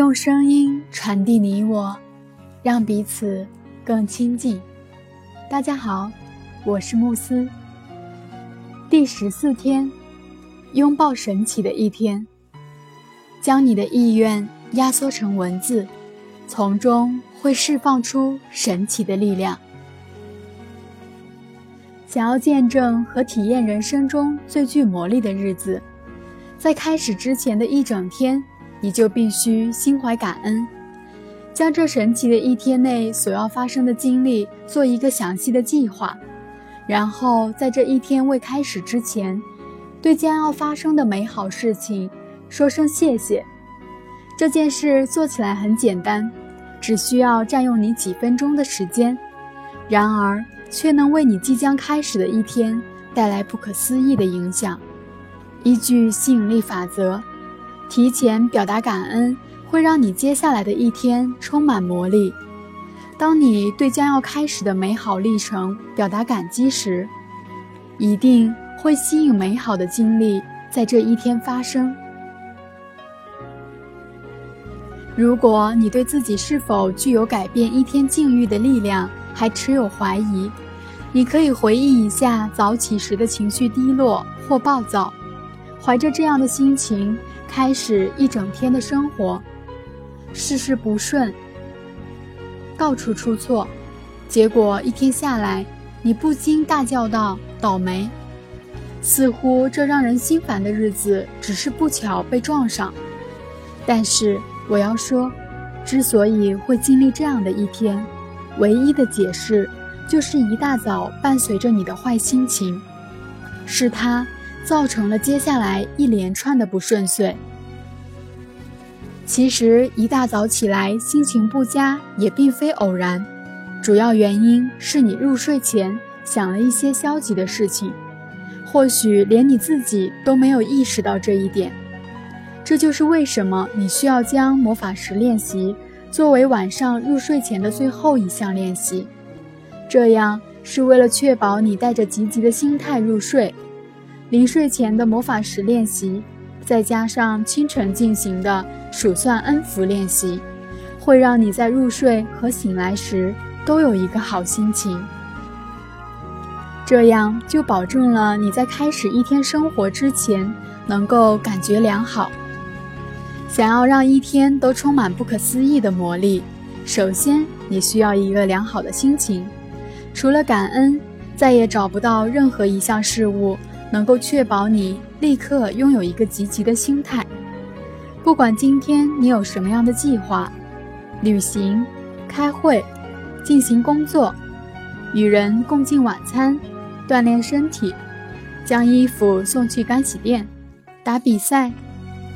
用声音传递你我，让彼此更亲近。大家好，我是慕斯。第十四天，拥抱神奇的一天。将你的意愿压缩成文字，从中会释放出神奇的力量。想要见证和体验人生中最具魔力的日子，在开始之前的一整天，你就必须心怀感恩，将这神奇的一天内所要发生的经历做一个详细的计划，然后在这一天未开始之前，对将要发生的美好事情。说声谢谢，这件事做起来很简单，只需要占用你几分钟的时间，然而却能为你即将开始的一天带来不可思议的影响。依据吸引力法则，提前表达感恩会让你接下来的一天充满魔力。当你对将要开始的美好历程表达感激时，一定会吸引美好的经历在这一天发生。如果你对自己是否具有改变一天境遇的力量还持有怀疑，你可以回忆一下早起时的情绪低落或暴躁，怀着这样的心情开始一整天的生活，事事不顺，到处出错，结果一天下来，你不禁大叫道：“倒霉！”似乎这让人心烦的日子只是不巧被撞上，但是。我要说，之所以会经历这样的一天，唯一的解释就是一大早伴随着你的坏心情，是他造成了接下来一连串的不顺遂。其实一大早起来心情不佳也并非偶然，主要原因是你入睡前想了一些消极的事情，或许连你自己都没有意识到这一点。这就是为什么你需要将魔法石练习作为晚上入睡前的最后一项练习，这样是为了确保你带着积极的心态入睡。临睡前的魔法石练习，再加上清晨进行的数算恩福练习，会让你在入睡和醒来时都有一个好心情。这样就保证了你在开始一天生活之前能够感觉良好。想要让一天都充满不可思议的魔力，首先你需要一个良好的心情。除了感恩，再也找不到任何一项事物能够确保你立刻拥有一个积极的心态。不管今天你有什么样的计划，旅行、开会、进行工作、与人共进晚餐、锻炼身体、将衣服送去干洗店、打比赛、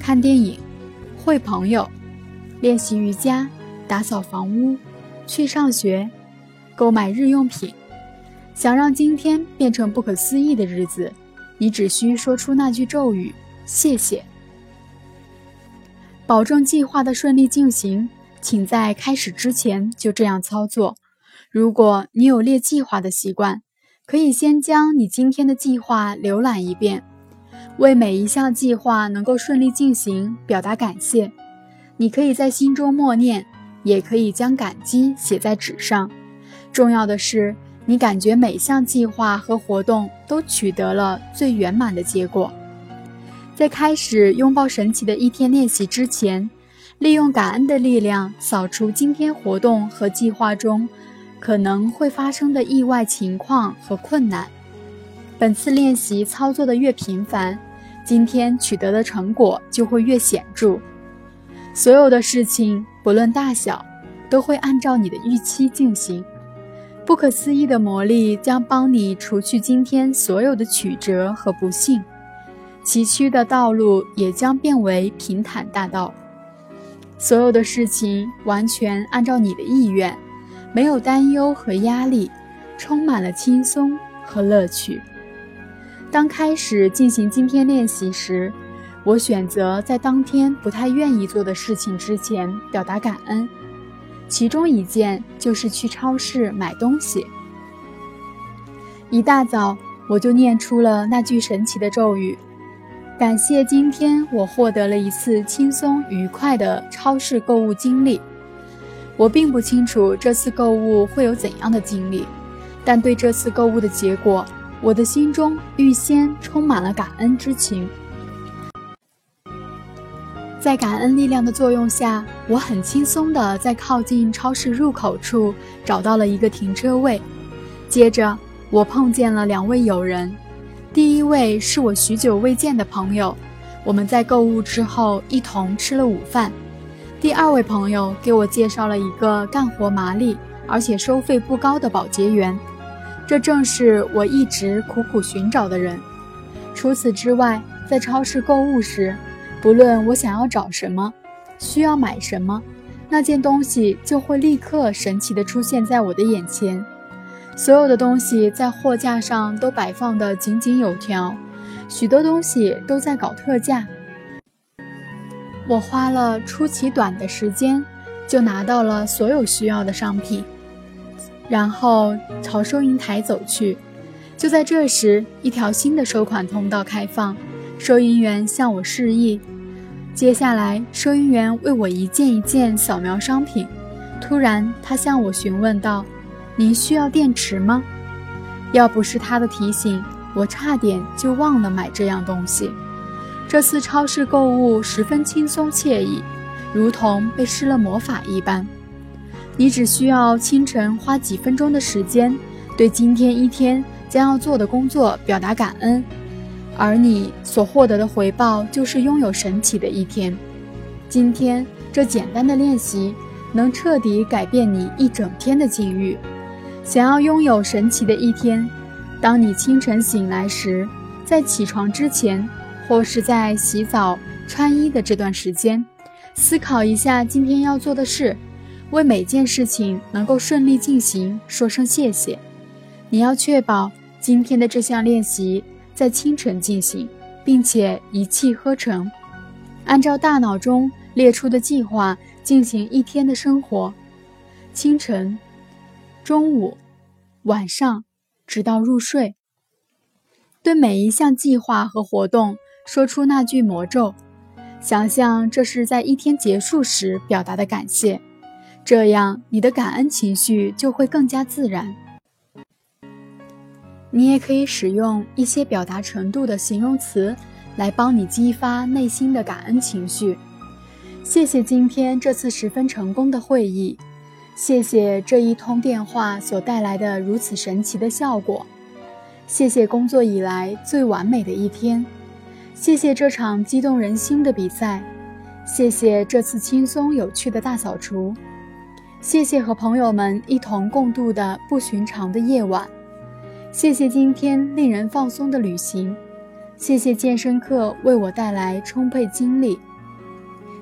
看电影。会朋友，练习瑜伽，打扫房屋，去上学，购买日用品。想让今天变成不可思议的日子，你只需说出那句咒语：“谢谢。”保证计划的顺利进行，请在开始之前就这样操作。如果你有列计划的习惯，可以先将你今天的计划浏览一遍。为每一项计划能够顺利进行表达感谢，你可以在心中默念，也可以将感激写在纸上。重要的是，你感觉每项计划和活动都取得了最圆满的结果。在开始拥抱神奇的一天练习之前，利用感恩的力量扫除今天活动和计划中可能会发生的意外情况和困难。本次练习操作的越频繁，今天取得的成果就会越显著。所有的事情不论大小，都会按照你的预期进行。不可思议的魔力将帮你除去今天所有的曲折和不幸，崎岖的道路也将变为平坦大道。所有的事情完全按照你的意愿，没有担忧和压力，充满了轻松和乐趣。当开始进行今天练习时，我选择在当天不太愿意做的事情之前表达感恩。其中一件就是去超市买东西。一大早我就念出了那句神奇的咒语：“感谢今天我获得了一次轻松愉快的超市购物经历。我并不清楚这次购物会有怎样的经历，但对这次购物的结果，我的心中预先充满了感恩之情。在感恩力量的作用下，我很轻松地在靠近超市入口处找到了一个停车位。接着，我碰见了两位友人。第一位是我许久未见的朋友，我们在购物之后一同吃了午饭。第二位朋友给我介绍了一个干活麻利而且收费不高的保洁员，这正是我一直苦苦寻找的人。除此之外，在超市购物时，不论我想要找什么，需要买什么，那件东西就会立刻神奇地出现在我的眼前。所有的东西在货架上都摆放得井井有条，许多东西都在搞特价。我花了出奇短的时间，就拿到了所有需要的商品，然后朝收银台走去。就在这时，一条新的收款通道开放，收银员向我示意。接下来，收银员为我一件一件扫描商品。突然，他向我询问道。您需要电池吗？要不是他的提醒，我差点就忘了买这样东西。这次超市购物十分轻松惬意，如同被施了魔法一般。你只需要清晨花几分钟的时间，对今天一天将要做的工作表达感恩，而你所获得的回报就是拥有神奇的一天。今天这简单的练习能彻底改变你一整天的境遇。想要拥有神奇的一天，当你清晨醒来时，在起床之前，或是在洗澡、穿衣的这段时间，思考一下今天要做的事，为每件事情能够顺利进行说声谢谢。你要确保今天的这项练习在清晨进行，并且一气呵成，按照大脑中列出的计划进行一天的生活。清晨。中午、晚上，直到入睡，对每一项计划和活动说出那句魔咒，想象这是在一天结束时表达的感谢，这样你的感恩情绪就会更加自然。你也可以使用一些表达程度的形容词来帮你激发内心的感恩情绪。谢谢今天这次十分成功的会议。谢谢这一通电话所带来的如此神奇的效果，谢谢工作以来最完美的一天，谢谢这场激动人心的比赛，谢谢这次轻松有趣的大扫除，谢谢和朋友们一同共度的不寻常的夜晚，谢谢今天令人放松的旅行，谢谢健身课为我带来充沛精力，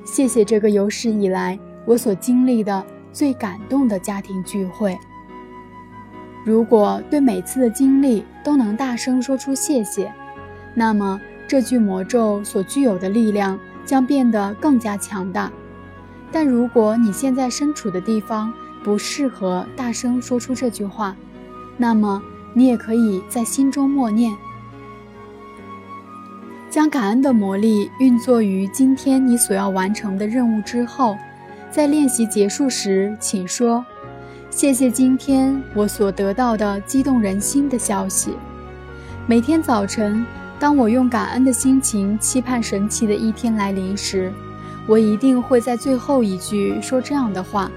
谢谢这个有史以来我所经历的。最感动的家庭聚会。如果对每次的经历都能大声说出谢谢，那么这句魔咒所具有的力量将变得更加强大。但如果你现在身处的地方不适合大声说出这句话，那么你也可以在心中默念，将感恩的魔力运作于今天你所要完成的任务之后。在练习结束时，请说：“谢谢今天我所得到的激动人心的消息。”每天早晨，当我用感恩的心情期盼神奇的一天来临时，我一定会在最后一句说这样的话。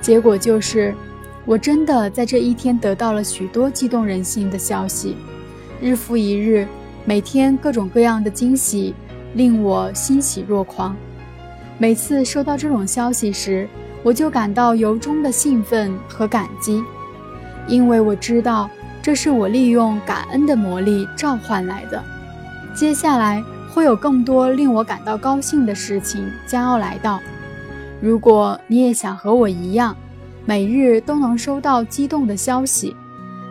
结果就是，我真的在这一天得到了许多激动人心的消息。日复一日，每天各种各样的惊喜令我欣喜若狂。每次收到这种消息时，我就感到由衷的兴奋和感激，因为我知道这是我利用感恩的魔力召唤来的。接下来会有更多令我感到高兴的事情将要来到。如果你也想和我一样，每日都能收到激动的消息，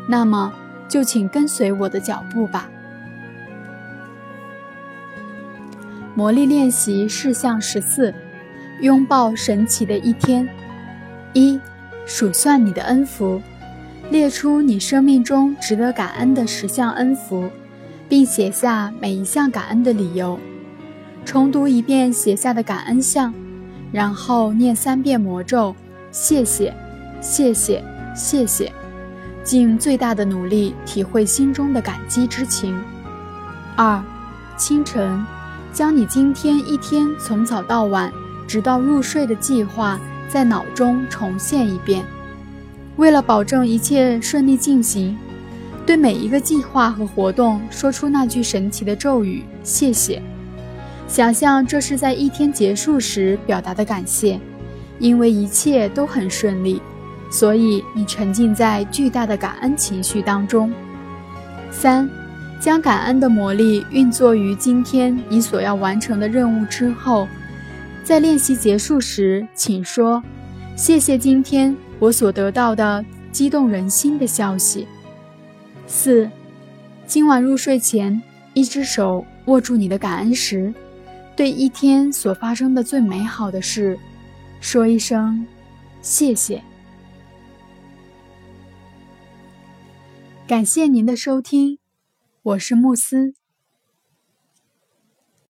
那么就请跟随我的脚步吧。魔力练习事项十四：拥抱神奇的一天。一、数算你的恩福，列出你生命中值得感恩的十项恩福，并写下每一项感恩的理由。重读一遍写下的感恩项，然后念三遍魔咒：谢谢，谢谢，谢谢。尽最大的努力体会心中的感激之情。二，清晨，将你今天一天从早到晚，直到入睡的计划在脑中重现一遍。为了保证一切顺利进行，对每一个计划和活动说出那句神奇的咒语：谢谢。想象这是在一天结束时表达的感谢，因为一切都很顺利，所以你沉浸在巨大的感恩情绪当中。三，将感恩的魔力运作于今天你所要完成的任务之后，在练习结束时，请说：“谢谢今天我所得到的激动人心的消息。”四，今晚入睡前，一只手握住你的感恩石。对一天所发生的最美好的事，说一声谢谢。感谢您的收听，我是慕斯。